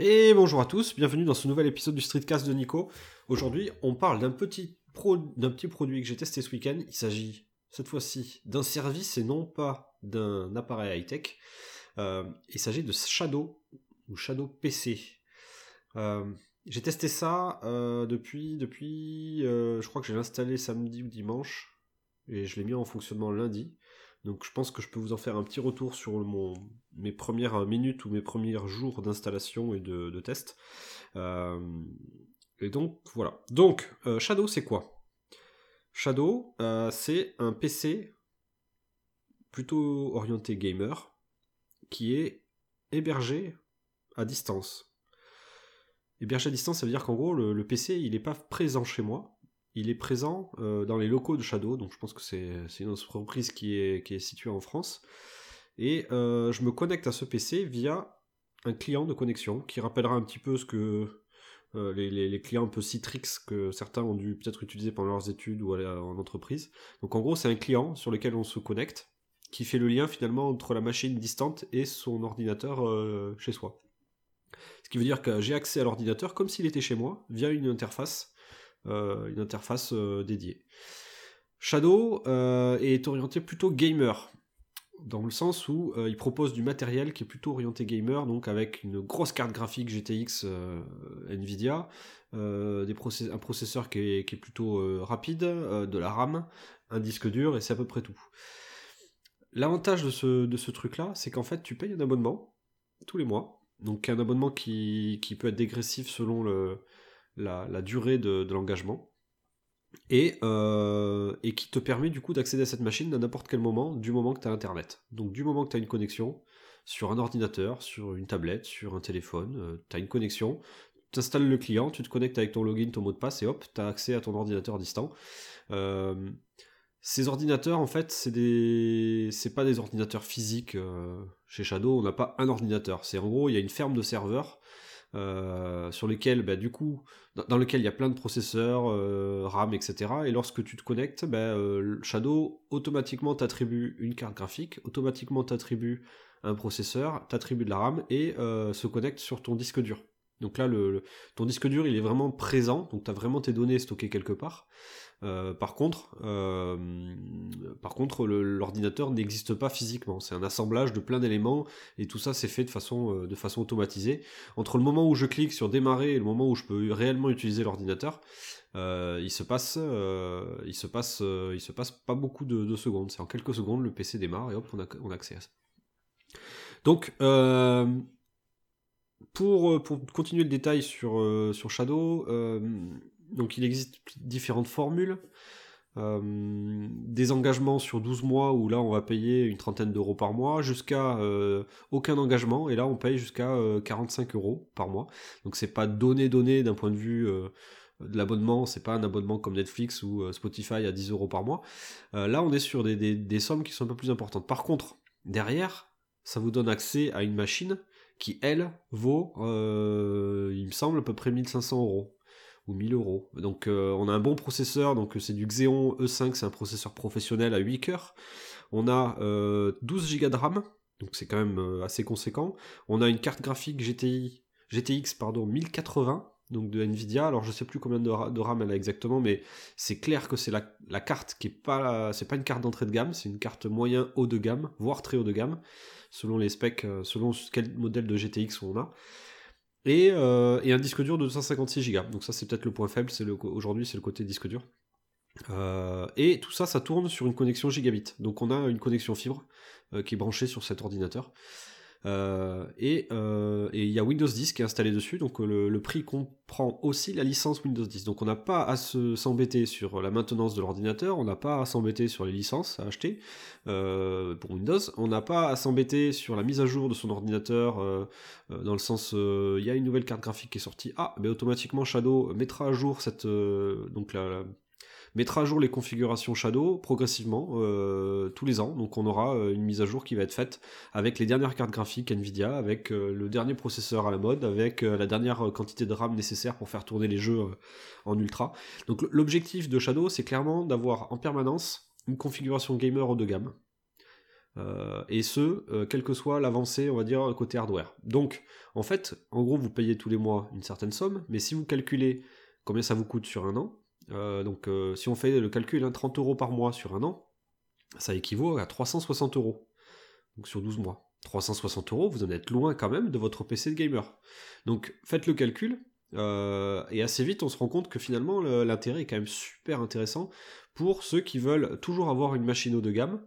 Et bonjour à tous, bienvenue dans ce nouvel épisode du Streetcast de Nico. Aujourd'hui, on parle d'un petit, produit que j'ai testé ce week-end. Il s'agit cette fois-ci d'un service et non pas d'un appareil high-tech. Euh, il s'agit de Shadow ou Shadow PC. Euh, j'ai testé ça euh, depuis, depuis je crois que j'ai installé samedi ou dimanche et je l'ai mis en fonctionnement lundi. Donc je pense que je peux vous en faire un petit retour sur mon, mes premières minutes ou mes premiers jours d'installation et de, test. Euh, et donc voilà. Donc euh, Shadow c'est quoi? Shadow euh, c'est un PC plutôt orienté gamer qui est hébergé à distance. Hébergé à distance, ça veut dire qu'en gros le, PC il n'est pas présent chez moi, il est présent dans les locaux de Shadow, donc je pense que c'est une entreprise qui est, qui est située en France. Et euh, je me connecte à ce PC via un client de connexion qui rappellera un petit peu ce que euh, les, clients un peu Citrix que certains ont dû peut-être utiliser pendant leurs études ou en entreprise. Donc en gros, c'est un client sur lequel on se connecte qui fait le lien finalement entre la machine distante et son ordinateur chez soi. Ce qui veut dire que j'ai accès à l'ordinateur comme s'il était chez moi via une interface euh, une interface euh, dédiée. Shadow euh, est orienté plutôt gamer, dans le sens où il propose du matériel qui est plutôt orienté gamer, donc avec une grosse carte graphique GTX Nvidia, des un processeur qui est, plutôt rapide, de la RAM, un disque dur, et c'est à peu près tout. L'avantage de ce, truc-là, c'est qu'en fait, tu payes un abonnement tous les mois, donc un abonnement qui, peut être dégressif selon la, durée de, l'engagement, euh, et, qui te permet du coup d'accéder à cette machine à n'importe quel moment, du moment que tu as Internet. Donc du moment que tu as une connexion, sur un ordinateur, sur une tablette, sur un téléphone, euh, tu as une connexion, tu installes le client, tu te connectes avec ton login, ton mot de passe, et hop, tu as accès à ton ordinateur distant. Euh, ces ordinateurs, en fait, c'est des, c'est pas des ordinateurs physiques. chez Shadow, on n'a pas un ordinateur. C'est en gros, il y a une ferme de serveurs euh, sur lesquels, bah, du coup, dans, lequel il y a plein de processeurs, euh, RAM, etc. Et lorsque tu te connectes, bah, euh, Shadow automatiquement t'attribue une carte graphique, automatiquement t'attribue un processeur, t'attribue de la RAM et se connecte sur ton disque dur. Donc là, ton disque dur, il est vraiment présent, donc tu as vraiment tes données stockées quelque part. Euh, par contre, euh, l'ordinateur n'existe pas physiquement. C'est un assemblage de plein d'éléments et tout ça c'est fait de façon, euh, de façon automatisée. Entre le moment où je clique sur démarrer et le moment où je peux réellement utiliser l'ordinateur, il se passe, se passe pas beaucoup de, secondes. C'est en quelques secondes le PC démarre et hop on a, on a accès à ça. Donc pour, pour continuer le détail sur, sur Shadow, donc il existe différentes formules. Euh, des engagements sur 12 mois où là on va payer une trentaine d'euros par mois jusqu'à euh, aucun engagement. Et là on paye jusqu'à 45 euh, euros par mois. Donc c'est pas donné donné d'un point de vue de l'abonnement. C'est pas un abonnement comme Netflix ou Spotify à 10 euros par mois. Là on est sur des, des, sommes qui sont un peu plus importantes. Par contre derrière ça vous donne accès à une machine qui elle vaut il me semble à peu près 1500 euros ou 1000 euros. Donc euh, on a un bon processeur, donc c'est du Xeon E5, c'est un processeur professionnel à 8 cœurs. On a 12 euh, Go de RAM, donc c'est quand même euh, assez conséquent. On a une carte graphique GTX pardon, 1080, donc de Nvidia. Alors je sais plus combien de, RAM elle a exactement, mais c'est clair que c'est la, carte qui est pas, c'est pas une carte d'entrée de gamme, c'est une carte moyen haut de gamme, voire très haut de gamme, selon les specs, selon quel modèle de GTX on a. Euh, et, un disque dur de 256 Go. Donc ça c'est peut-être le point faible, c'est aujourd'hui c'est le côté disque dur. Euh, et tout ça, ça tourne sur une connexion gigabit. Donc on a une connexion fibre euh, qui est branchée sur cet ordinateur. Euh, euh, et il y a Windows 10 qui est installé dessus, donc euh, le, prix comprend aussi la licence Windows 10. Donc on n'a pas à s'embêter sur la maintenance de l'ordinateur, on n'a pas à s'embêter sur les licences à acheter pour Windows, on n'a pas à s'embêter sur la mise à jour de son ordinateur, dans le sens il y a une nouvelle carte graphique qui est sortie, ah, mais automatiquement Shadow mettra à jour cette donc la mettra à jour les configurations Shadow progressivement euh, tous les ans. Donc on aura euh, une mise à jour qui va être faite avec les dernières cartes graphiques Nvidia, avec euh, le dernier processeur à la mode, avec la dernière quantité de RAM nécessaire pour faire tourner les jeux en ultra. Donc l'objectif de Shadow, c'est clairement d'avoir en permanence une configuration gamer haut de gamme. et ce, quelle que soit l'avancée, on va dire, côté hardware. Donc, en fait, en gros, vous payez tous les mois une certaine somme, mais si vous calculez combien ça vous coûte sur un an, donc si on fait le calcul, 30 hein, euros par mois sur un an, ça équivaut à 360 euros. Donc sur 12 mois. 360 euros, vous en êtes loin quand même de votre PC de gamer. Donc faites le calcul, euh, et assez vite on se rend compte que finalement l'intérêt est quand même super intéressant pour ceux qui veulent toujours avoir une machine haut de gamme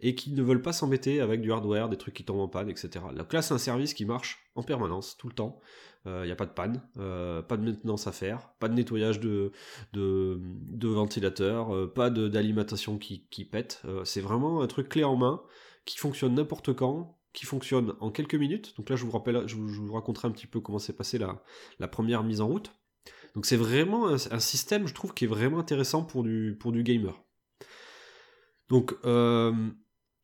et qui ne veulent pas s'embêter avec du hardware, des trucs qui tombent en panne, etc. Donc là c'est un service qui marche en permanence, tout le temps. Il euh, n'y a pas de panne, euh, pas de maintenance à faire, pas de nettoyage de, de, ventilateur, pas d'alimentation qui, pète. c'est vraiment un truc clé en main qui fonctionne n'importe quand, qui fonctionne en quelques minutes. Donc là, je vous rappelle, je vous, raconterai un petit peu comment s'est passée la, première mise en route. Donc c'est vraiment un, système, je trouve, qui est vraiment intéressant pour du, gamer. Donc, euh,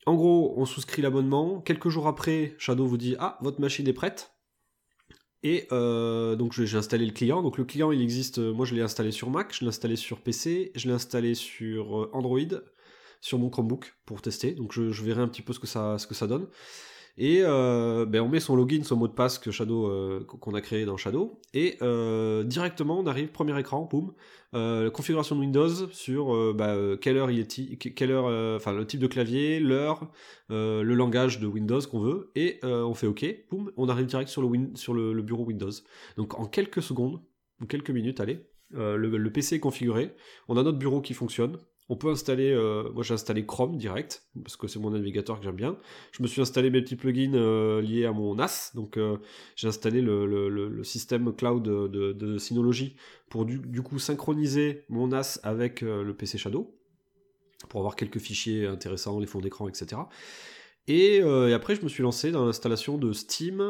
en gros, on souscrit l'abonnement. Quelques jours après, Shadow vous dit Ah, votre machine est prête. Et euh, donc j'ai installé le client. Donc le client, il existe. Moi, je l'ai installé sur Mac, je l'ai installé sur PC, je l'ai installé sur euh, Android, sur mon Chromebook pour tester. Donc je, verrai un petit peu ce que ça donne. Et euh, ben on met son login, son mot de passe que Shadow euh, qu'on a créé dans Shadow, et euh, directement on arrive premier écran, boum, configuration de Windows sur bah, quelle heure il est, quelle heure, enfin le type de clavier, l'heure, le langage de Windows qu'on veut, et on fait OK, boum, on arrive direct sur le, bureau Windows. Donc en quelques secondes ou quelques minutes, allez, le, le, PC est configuré, on a notre bureau qui fonctionne, on peut installer, euh, moi j'ai installé Chrome direct, parce que c'est mon navigateur que j'aime bien. Je me suis installé mes petits plugins euh, liés à mon NAS, donc euh, j'ai installé le, système cloud de, Synology pour du, coup synchroniser mon NAS avec le PC Shadow, pour avoir quelques fichiers intéressants, les fonds d'écran, etc. Et, après je me suis lancé dans l'installation de Steam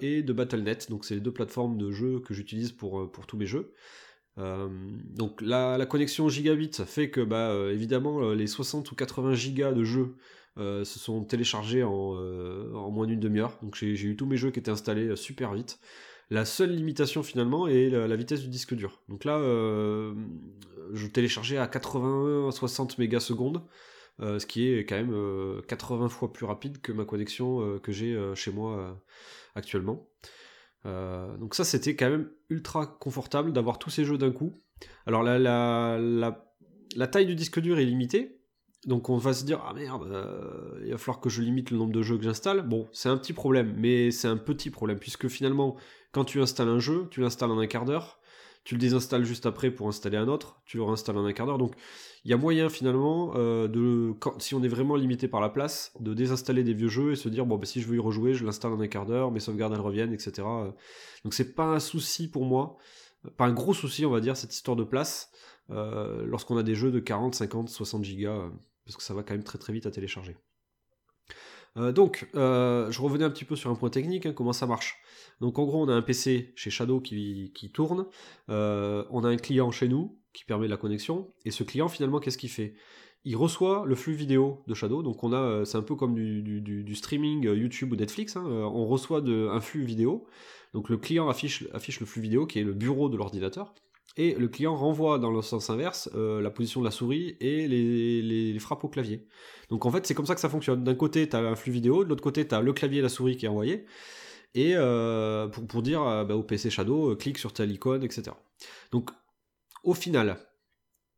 et de Battle.net, donc c'est les deux plateformes de jeux que j'utilise pour, pour tous mes jeux. Euh, donc la, connexion gigabit fait que bah, euh, évidemment euh, les 60 ou 80 gigas de jeux se sont téléchargés en, moins d'une demi-heure. Donc j'ai eu tous mes jeux qui étaient installés super vite. La seule limitation finalement est la, vitesse du disque dur. Donc là, je téléchargeais à 80-60 mégasecondes, ce qui est quand même 80 fois plus rapide que ma connexion que j'ai chez moi actuellement. Euh, donc ça, c'était quand même ultra confortable d'avoir tous ces jeux d'un coup. Alors la, taille du disque dur est limitée, donc on va se dire, ah merde, euh, il va falloir que je limite le nombre de jeux que j'installe. Bon, c'est un petit problème, mais c'est un petit problème, puisque finalement, quand tu installes un jeu, tu l'installes en un quart d'heure, tu le désinstalles juste après pour installer un autre, tu le réinstalles en un quart d'heure. Donc il y a moyen finalement, euh, de, si on est vraiment limité par la place, de désinstaller des vieux jeux et se dire, bon, bah, si je veux y rejouer, je l'installe en un quart d'heure, mes sauvegardes elles reviennent, etc. Donc c'est pas un souci pour moi, pas un gros souci, on va dire, cette histoire de place, euh, lorsqu'on a des jeux de 40, 50, 60 gigas, parce que ça va quand même très très vite à télécharger. Euh, donc, euh, je revenais un petit peu sur un point technique, hein, comment ça marche. Donc en gros, on a un PC chez Shadow qui, tourne, euh, on a un client chez nous qui permet la connexion, et ce client finalement, qu'est-ce qu'il fait? Il reçoit le flux vidéo de Shadow, donc on a, c'est un peu comme du, streaming YouTube ou Netflix, hein, on reçoit un flux vidéo, donc le client affiche, affiche le flux vidéo qui est le bureau de l'ordinateur, et le client renvoie dans le sens inverse euh, la position de la souris et les, frappes au clavier. Donc en fait c'est comme ça que ça fonctionne. D'un côté tu as un flux vidéo, de l'autre côté tu as le clavier et la souris qui est envoyé, et euh, pour, dire euh, bah, au PC Shadow, clique sur telle icône, etc. Donc au final,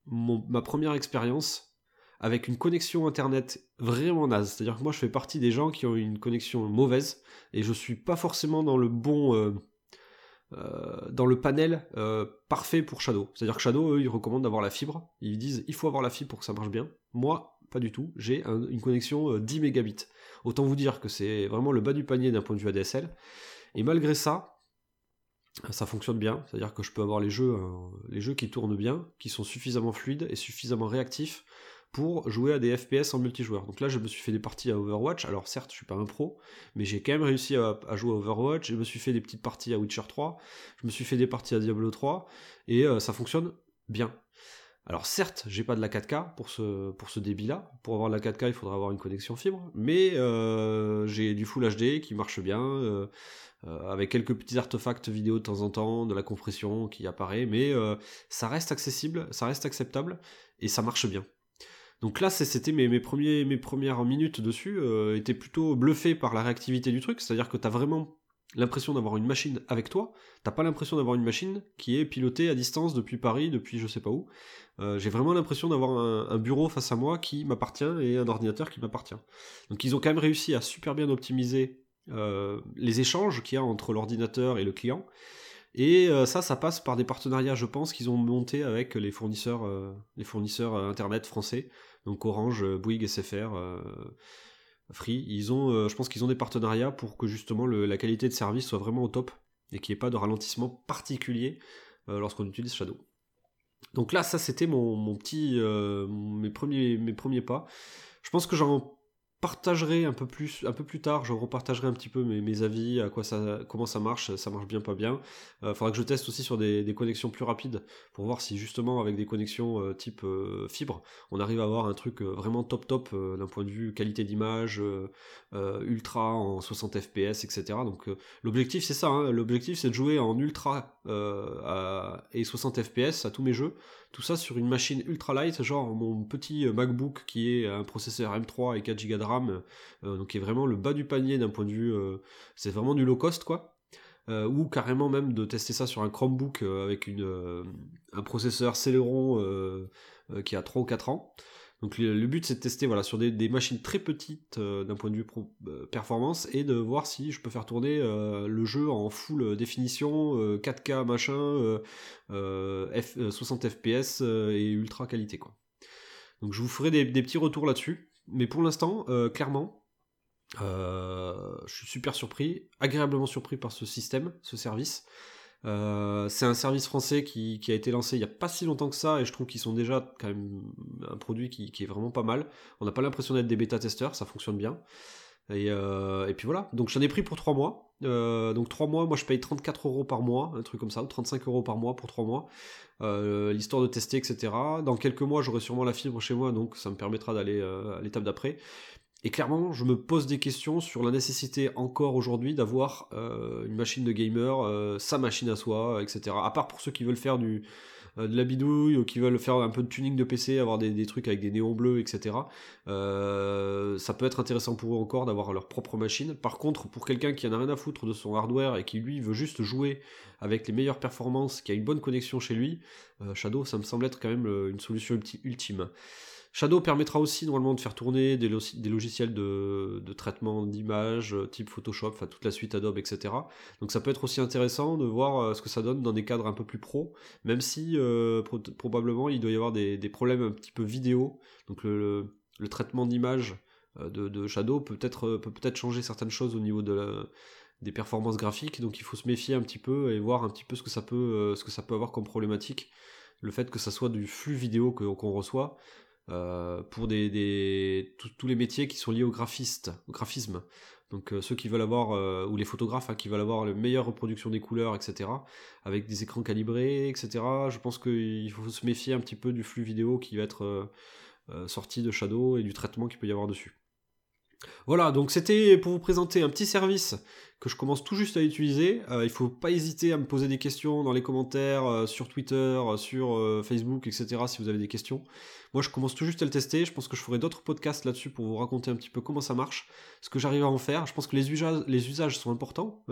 ma première expérience avec une connexion internet vraiment naze, c'est-à-dire que moi je fais partie des gens qui ont une connexion mauvaise, et je suis pas forcément dans le bon euh, dans le panel euh, parfait pour Shadow. C'est-à-dire que Shadow, eux, ils recommandent d'avoir la fibre. Ils disent il faut avoir la fibre pour que ça marche bien. Moi, pas du tout. J'ai une connexion 10 euh, mégabits. Autant vous dire que c'est vraiment le bas du panier d'un point de vue ADSL. Et malgré ça, ça fonctionne bien. C'est-à-dire que je peux avoir les jeux, les jeux qui tournent bien, qui sont suffisamment fluides et suffisamment réactifs pour jouer à des FPS en multijoueur. Donc là, je me suis fait des parties à Overwatch. Alors certes, je suis pas un pro, mais j'ai quand même réussi à, jouer à Overwatch. Je me suis fait des petites parties à Witcher 3. Je me suis fait des parties à Diablo 3 et euh, ça fonctionne bien. Alors certes, j'ai pas de la 4K pour ce, pour ce débit-là. Pour avoir de la 4K, il faudra avoir une connexion fibre. Mais euh, j'ai du Full HD qui marche bien, euh, avec quelques petits artefacts vidéo de temps en temps, de la compression qui apparaît. Mais ça reste accessible, ça reste acceptable et ça marche bien. Donc là, c'était mes, mes, premières minutes dessus, euh, étaient plutôt bluffé par la réactivité du truc, c'est-à-dire que tu as vraiment l'impression d'avoir une machine avec toi, t'as pas l'impression d'avoir une machine qui est pilotée à distance depuis Paris, depuis je sais pas où. Euh, j'ai vraiment l'impression d'avoir un, bureau face à moi qui m'appartient et un ordinateur qui m'appartient. Donc ils ont quand même réussi à super bien optimiser euh, les échanges qu'il y a entre l'ordinateur et le client. Et euh, ça, ça passe par des partenariats, je pense, qu'ils ont monté avec les fournisseurs, les fournisseurs internet français, donc Orange, Bouygues, SFR. Free, ils ont, euh, je pense qu'ils ont des partenariats pour que justement la qualité de service soit vraiment au top et qu'il n'y ait pas de ralentissement particulier euh, lorsqu'on utilise Shadow. Donc là, ça c'était mon, petit, euh, mes premiers pas. Je pense que j'en partagerai un peu plus un peu plus tard je repartagerai un petit peu mes, avis à quoi ça comment ça marche ça marche bien pas bien. Euh, faudra que je teste aussi sur des, des, connexions plus rapides pour voir si justement avec des connexions euh, type euh, fibre on arrive à avoir un truc vraiment top top d'un point de vue qualité d'image ultra en 60 fps etc donc l'objectif c'est ça hein. l'objectif c'est de jouer en ultra et 60 fps à tous mes jeux. Tout ça sur une machine ultra light, genre mon petit euh, MacBook qui est un processeur M3 et 4 Go Euh, donc qui est vraiment le bas du panier d'un point de vue, euh, c'est vraiment du low cost quoi. ou carrément même de tester ça sur un Chromebook avec une, un processeur Celeron qui a 3 ou 4 ans. Donc le, but c'est de tester voilà, sur des, machines très petites euh, d'un point de vue euh, performance et de voir si je peux faire tourner euh, le jeu en full définition, 4K machin, 60 FPS et ultra qualité quoi. Donc je vous ferai des petits retours là-dessus. Mais pour l'instant, clairement, je suis super surpris, agréablement surpris par ce système, ce service. Euh, c'est un service français qui, a été lancé il n'y a pas si longtemps que ça et je trouve qu'ils sont déjà quand même un produit qui, est vraiment pas mal. On n'a pas l'impression d'être des bêta-testeurs, ça fonctionne bien. Et, euh, puis voilà, donc j'en ai pris pour 3 mois. Euh, donc 3 mois, moi je paye 34 euros par mois, un truc comme ça, ou 35 euros par mois pour 3 mois. L'histoire de tester, etc. Dans quelques mois, j'aurai sûrement la fibre chez moi, donc ça me permettra d'aller à l'étape d'après. Et clairement, je me pose des questions sur la nécessité encore aujourd'hui d'avoir euh, une machine de gamer, euh, sa machine à soi, etc. À part pour ceux qui veulent faire du, euh, de la bidouille ou qui veulent faire un peu de tuning de PC, avoir des, trucs avec des néons bleus, etc. ça peut être intéressant pour eux encore d'avoir leur propre machine. Par contre, pour quelqu'un qui en a rien à foutre de son hardware et qui lui veut juste jouer avec les meilleures performances, qui a une bonne connexion chez lui, Shadow, ça me semble être quand même une solution ultime. Shadow permettra aussi normalement de faire tourner des, logiciels de, traitement d'image euh, type Photoshop, enfin toute la suite Adobe, etc. Donc ça peut être aussi intéressant de voir euh, ce que ça donne dans des cadres un peu plus pro, même si euh, probablement il doit y avoir des, problèmes un petit peu vidéo. Donc le, traitement d'image de, Shadow peut peut-être peut peut-être changer certaines choses au niveau de des performances graphiques, donc il faut se méfier un petit peu et voir un petit peu ce que ça peut, ce que ça peut avoir comme problématique. Le fait que ça soit du flux vidéo qu'on reçoit, euh, pour tous les métiers qui sont liés au graphisme. Donc euh, ceux qui veulent avoir, euh, ou les photographes hein, qui veulent avoir la meilleure reproduction des couleurs, etc., avec des écrans calibrés, etc., je pense qu'il faut se méfier un petit peu du flux vidéo qui va être sorti de Shadow et du traitement qu'il peut y avoir dessus. Voilà, donc c'était pour vous présenter un petit service que je commence tout juste à utiliser. Euh, il ne faut pas hésiter à me poser des questions dans les commentaires, euh, sur Twitter, euh, sur Facebook, etc. si vous avez des questions. Moi, je commence tout juste à le tester. Je pense que je ferai d'autres podcasts là-dessus pour vous raconter un petit peu comment ça marche, ce que j'arrive à en faire. Je pense que les usages sont importants.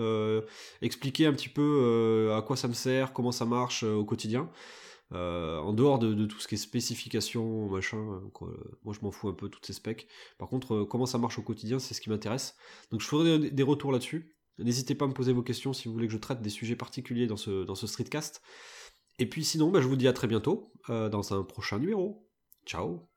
expliquer un petit peu à quoi ça me sert, comment ça marche au quotidien. Euh, en dehors de, tout ce qui est spécification, machin, euh, moi je m'en fous un peu toutes ces specs. Par contre, euh, comment ça marche au quotidien, c'est ce qui m'intéresse. Donc je ferai des, retours là-dessus. N'hésitez pas à me poser vos questions si vous voulez que je traite des sujets particuliers dans ce, dans ce streetcast. Et puis sinon, bah, je vous dis à très bientôt dans un prochain numéro. Ciao